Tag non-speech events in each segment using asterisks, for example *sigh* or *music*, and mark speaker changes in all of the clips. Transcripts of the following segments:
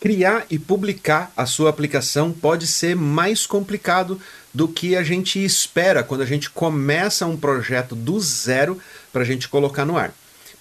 Speaker 1: Criar e publicar a sua aplicação pode ser mais complicado do que a gente espera quando a gente começa um projeto do zero para a gente colocar no ar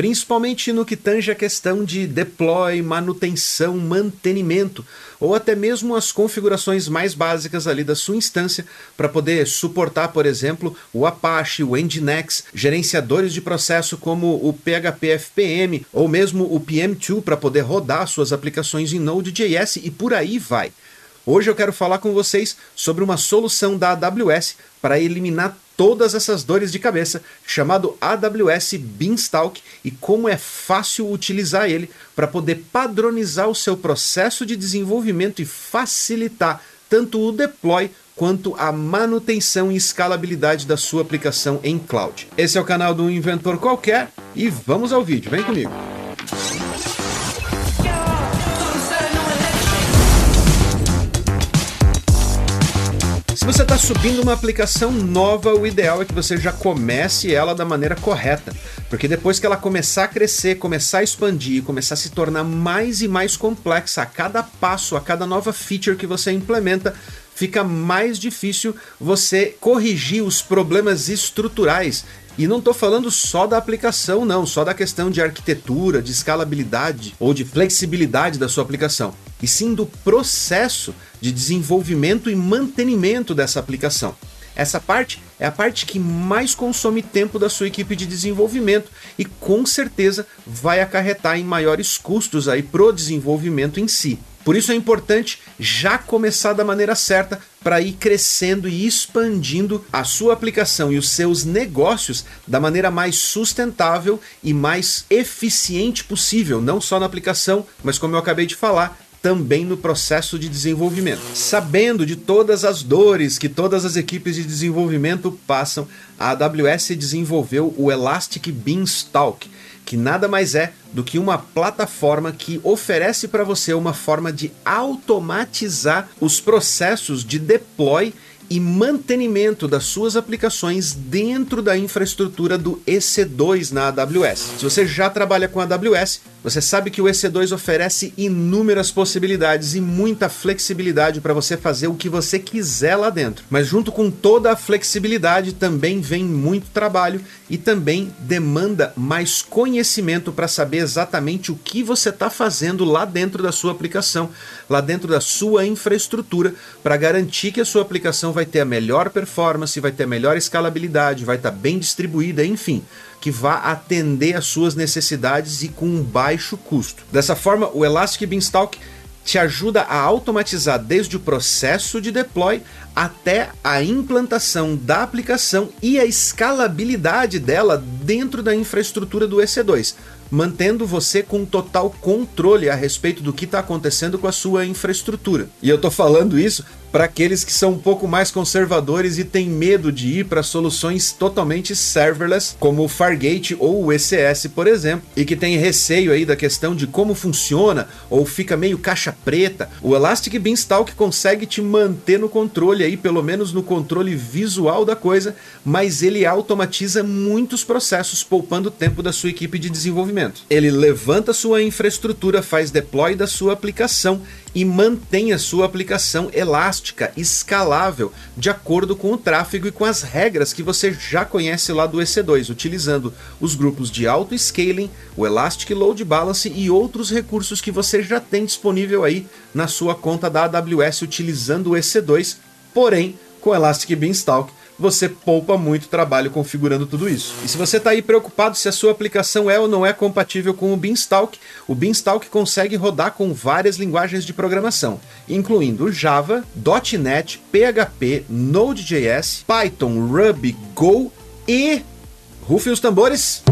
Speaker 1: principalmente no que tange a questão de deploy, manutenção, mantenimento, ou até mesmo as configurações mais básicas ali da sua instância para poder suportar, por exemplo, o Apache, o Nginx, gerenciadores de processo como o PHP FPM ou mesmo o PM2 para poder rodar suas aplicações em Node.js e por aí vai. Hoje eu quero falar com vocês sobre uma solução da AWS para eliminar todas essas dores de cabeça, chamado AWS Beanstalk, e como é fácil utilizar ele para poder padronizar o seu processo de desenvolvimento e facilitar tanto o deploy quanto a manutenção e escalabilidade da sua aplicação em cloud. Esse é o canal do Inventor Qualquer e vamos ao vídeo, vem comigo. Você está subindo uma aplicação nova, o ideal é que você já comece ela da maneira correta, porque depois que ela começar a crescer, começar a expandir, começar a se tornar mais e mais complexa a cada passo, a cada nova feature que você implementa, fica mais difícil você corrigir os problemas estruturais e não estou falando só da aplicação, não, só da questão de arquitetura, de escalabilidade ou de flexibilidade da sua aplicação, e sim do processo de desenvolvimento e mantenimento dessa aplicação. Essa parte é a parte que mais consome tempo da sua equipe de desenvolvimento e com certeza vai acarretar em maiores custos aí pro desenvolvimento em si. Por isso é importante já começar da maneira certa para ir crescendo e expandindo a sua aplicação e os seus negócios da maneira mais sustentável e mais eficiente possível, não só na aplicação, mas como eu acabei de falar, também no processo de desenvolvimento. Sabendo de todas as dores que todas as equipes de desenvolvimento passam, a AWS desenvolveu o Elastic Beanstalk, que nada mais é do que uma plataforma que oferece para você uma forma de automatizar os processos de deploy e mantenimento das suas aplicações dentro da infraestrutura do EC2 na AWS. Se você já trabalha com AWS, você sabe que o EC2 oferece inúmeras possibilidades e muita flexibilidade para você fazer o que você quiser lá dentro. Mas junto com toda a flexibilidade também vem muito trabalho e também demanda mais conhecimento para saber exatamente o que você está fazendo lá dentro da sua aplicação, lá dentro da sua infraestrutura, para garantir que a sua aplicação vai ter a melhor performance, vai ter a melhor escalabilidade, vai estar tá bem distribuída, enfim que vá atender às suas necessidades e com um baixo custo. Dessa forma, o Elastic Beanstalk te ajuda a automatizar desde o processo de deploy até a implantação da aplicação e a escalabilidade dela dentro da infraestrutura do EC2, mantendo você com total controle a respeito do que está acontecendo com a sua infraestrutura. E eu estou falando isso para aqueles que são um pouco mais conservadores e têm medo de ir para soluções totalmente serverless, como o Fargate ou o ECS, por exemplo, e que tem receio aí da questão de como funciona ou fica meio caixa preta. O Elastic Beanstalk consegue te manter no controle aí, pelo menos no controle visual da coisa, mas ele automatiza muitos processos, poupando o tempo da sua equipe de desenvolvimento. Ele levanta sua infraestrutura, faz deploy da sua aplicação e mantém a sua aplicação elástica, escalável, de acordo com o tráfego e com as regras que você já conhece lá do EC2, utilizando os grupos de auto-scaling, o Elastic Load Balance e outros recursos que você já tem disponível aí na sua conta da AWS utilizando o EC2, porém com Elastic Beanstalk você poupa muito trabalho configurando tudo isso. E se você está aí preocupado se a sua aplicação é ou não é compatível com o Beanstalk, o Beanstalk consegue rodar com várias linguagens de programação, incluindo Java, .NET, PHP, Node.js, Python, Ruby, Go e... Rufe os tambores!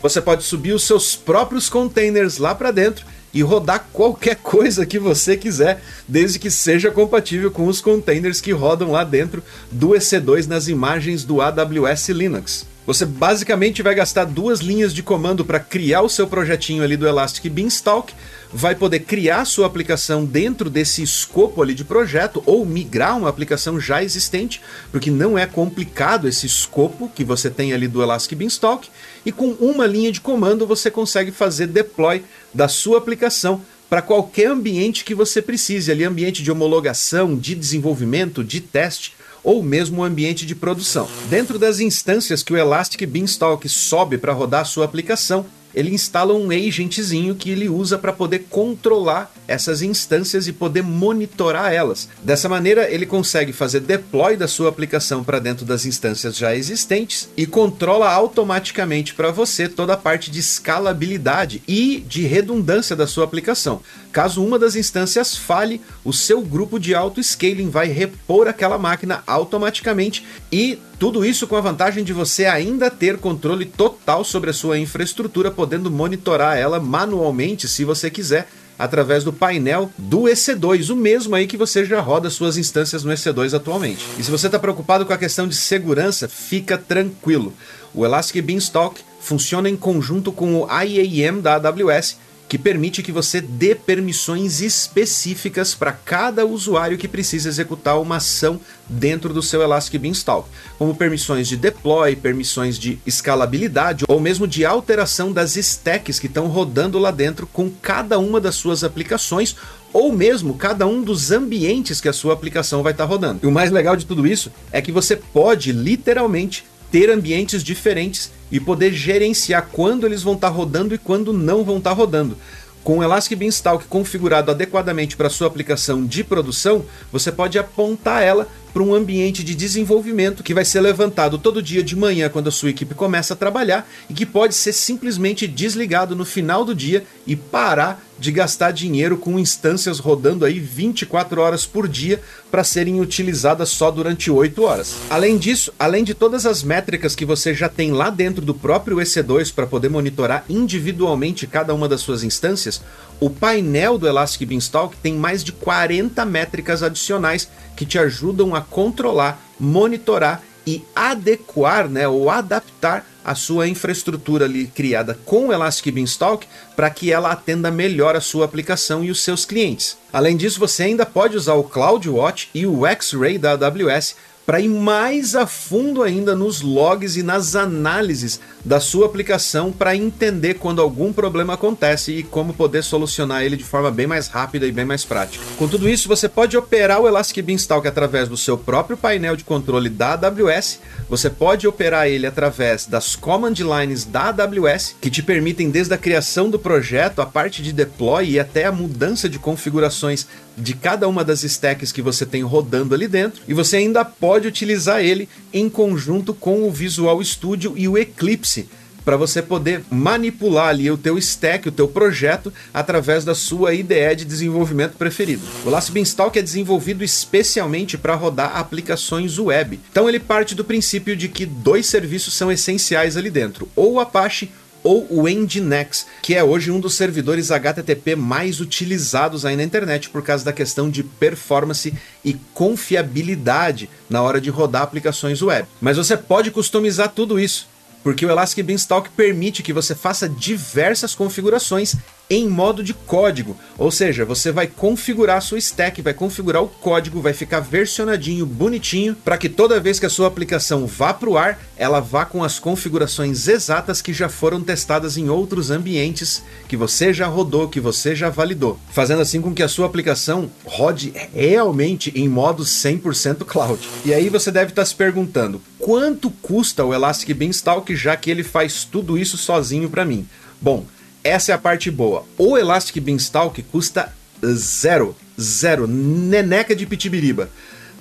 Speaker 1: Você pode subir os seus próprios containers lá para dentro e rodar qualquer *laughs* coisa que você quiser, desde que seja compatível com os containers que rodam lá dentro do EC2 nas imagens do AWS Linux. Você basicamente vai gastar duas linhas de comando para criar o seu projetinho ali do Elastic Beanstalk, vai poder criar sua aplicação dentro desse escopo ali de projeto ou migrar uma aplicação já existente, porque não é complicado esse escopo que você tem ali do Elastic Beanstalk, e com uma linha de comando você consegue fazer deploy da sua aplicação para qualquer ambiente que você precise, ali ambiente de homologação, de desenvolvimento, de teste ou mesmo o ambiente de produção. Dentro das instâncias que o Elastic Beanstalk sobe para rodar sua aplicação, ele instala um agentzinho que ele usa para poder controlar essas instâncias e poder monitorar elas. Dessa maneira, ele consegue fazer deploy da sua aplicação para dentro das instâncias já existentes e controla automaticamente para você toda a parte de escalabilidade e de redundância da sua aplicação. Caso uma das instâncias falhe, o seu grupo de auto-scaling vai repor aquela máquina automaticamente e tudo isso com a vantagem de você ainda ter controle total sobre a sua infraestrutura, podendo monitorar ela manualmente se você quiser através do painel do EC2, o mesmo aí que você já roda suas instâncias no EC2 atualmente. E se você está preocupado com a questão de segurança, fica tranquilo. O Elastic Beanstalk funciona em conjunto com o IAM da AWS que permite que você dê permissões específicas para cada usuário que precisa executar uma ação dentro do seu Elastic Beanstalk, como permissões de deploy, permissões de escalabilidade ou mesmo de alteração das stacks que estão rodando lá dentro com cada uma das suas aplicações ou mesmo cada um dos ambientes que a sua aplicação vai estar tá rodando. E o mais legal de tudo isso é que você pode literalmente ter ambientes diferentes e poder gerenciar quando eles vão estar tá rodando e quando não vão estar tá rodando. Com o Elastic Beanstalk configurado adequadamente para sua aplicação de produção, você pode apontar ela para um ambiente de desenvolvimento que vai ser levantado todo dia de manhã quando a sua equipe começa a trabalhar e que pode ser simplesmente desligado no final do dia e parar de gastar dinheiro com instâncias rodando aí 24 horas por dia para serem utilizadas só durante 8 horas. Além disso, além de todas as métricas que você já tem lá dentro do próprio EC2 para poder monitorar individualmente cada uma das suas instâncias, o painel do Elastic Beanstalk tem mais de 40 métricas adicionais que te ajudam a controlar, monitorar e adequar, né, ou adaptar a sua infraestrutura ali criada com o Elastic Beanstalk para que ela atenda melhor a sua aplicação e os seus clientes. Além disso, você ainda pode usar o CloudWatch e o X-Ray da AWS para ir mais a fundo ainda nos logs e nas análises da sua aplicação para entender quando algum problema acontece e como poder solucionar ele de forma bem mais rápida e bem mais prática. Com tudo isso, você pode operar o Elastic Beanstalk através do seu próprio painel de controle da AWS, você pode operar ele através das command lines da AWS, que te permitem desde a criação do projeto, a parte de deploy e até a mudança de configurações de cada uma das stacks que você tem rodando ali dentro, e você ainda pode utilizar ele em conjunto com o Visual Studio e o Eclipse para você poder manipular ali o teu stack, o teu projeto, através da sua IDE de desenvolvimento preferido. O Elastic Beanstalk é desenvolvido especialmente para rodar aplicações web. Então ele parte do princípio de que dois serviços são essenciais ali dentro, ou o Apache ou o Nginx, que é hoje um dos servidores HTTP mais utilizados aí na internet por causa da questão de performance e confiabilidade na hora de rodar aplicações web. Mas você pode customizar tudo isso porque o Elastic Beanstalk permite que você faça diversas configurações em modo de código, ou seja, você vai configurar a sua stack, vai configurar o código, vai ficar versionadinho, bonitinho, para que toda vez que a sua aplicação vá para o ar, ela vá com as configurações exatas que já foram testadas em outros ambientes que você já rodou, que você já validou, fazendo assim com que a sua aplicação rode realmente em modo 100% cloud. E aí você deve estar tá se perguntando, quanto custa o Elastic Beanstalk já que ele faz tudo isso sozinho para mim? Bom, essa é a parte boa. O Elastic Beanstalk custa zero, zero, neneca de pitibiriba.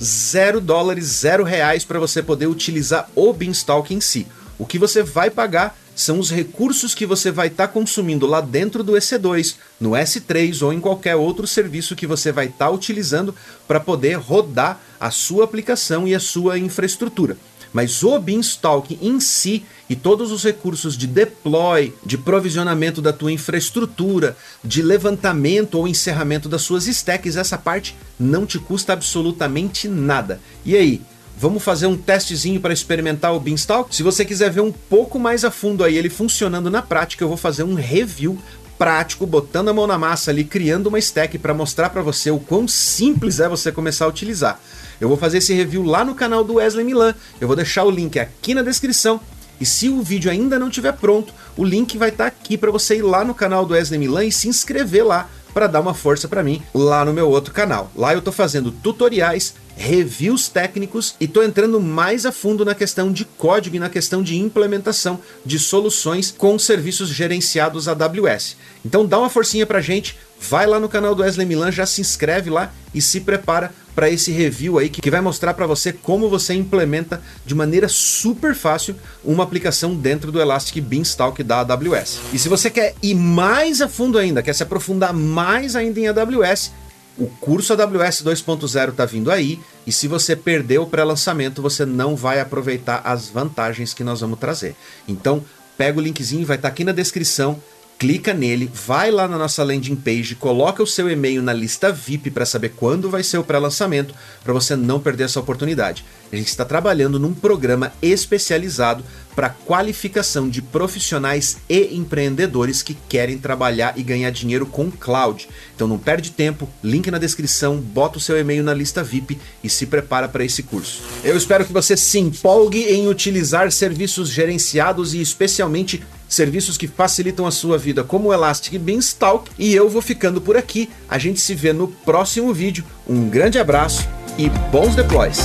Speaker 1: Zero dólares, zero reais para você poder utilizar o Beanstalk em si. O que você vai pagar são os recursos que você vai estar tá consumindo lá dentro do EC2, no S3 ou em qualquer outro serviço que você vai estar tá utilizando para poder rodar a sua aplicação e a sua infraestrutura. Mas o Beanstalk em si e todos os recursos de deploy, de provisionamento da tua infraestrutura, de levantamento ou encerramento das suas stacks, essa parte não te custa absolutamente nada. E aí? Vamos fazer um testezinho para experimentar o Beanstalk? Se você quiser ver um pouco mais a fundo aí ele funcionando na prática, eu vou fazer um review prático, botando a mão na massa ali, criando uma stack para mostrar para você o quão simples é você começar a utilizar. Eu vou fazer esse review lá no canal do Wesley Milan. Eu vou deixar o link aqui na descrição. E se o vídeo ainda não estiver pronto, o link vai estar tá aqui para você ir lá no canal do Wesley Milan e se inscrever lá para dar uma força para mim lá no meu outro canal. Lá eu tô fazendo tutoriais, reviews técnicos e tô entrando mais a fundo na questão de código e na questão de implementação de soluções com serviços gerenciados AWS. Então dá uma forcinha pra gente, vai lá no canal do Wesley Milan, já se inscreve lá e se prepara para esse review aí que vai mostrar para você como você implementa de maneira super fácil uma aplicação dentro do Elastic Beanstalk da AWS. E se você quer ir mais a fundo ainda, quer se aprofundar mais ainda em AWS, o curso AWS 2.0 está vindo aí, e se você perdeu o pré-lançamento, você não vai aproveitar as vantagens que nós vamos trazer. Então, pega o linkzinho, vai estar tá aqui na descrição, clica nele, vai lá na nossa landing page, coloca o seu e-mail na lista VIP para saber quando vai ser o pré-lançamento, para você não perder essa oportunidade. A gente está trabalhando num programa especializado para qualificação de profissionais e empreendedores que querem trabalhar e ganhar dinheiro com cloud. Então não perde tempo, link na descrição, bota o seu e-mail na lista VIP e se prepara para esse curso. Eu espero que você se empolgue em utilizar serviços gerenciados e especialmente serviços que facilitam a sua vida, como o Elastic Beanstalk. E eu vou ficando por aqui. A gente se vê no próximo vídeo. Um grande abraço e bons deploys!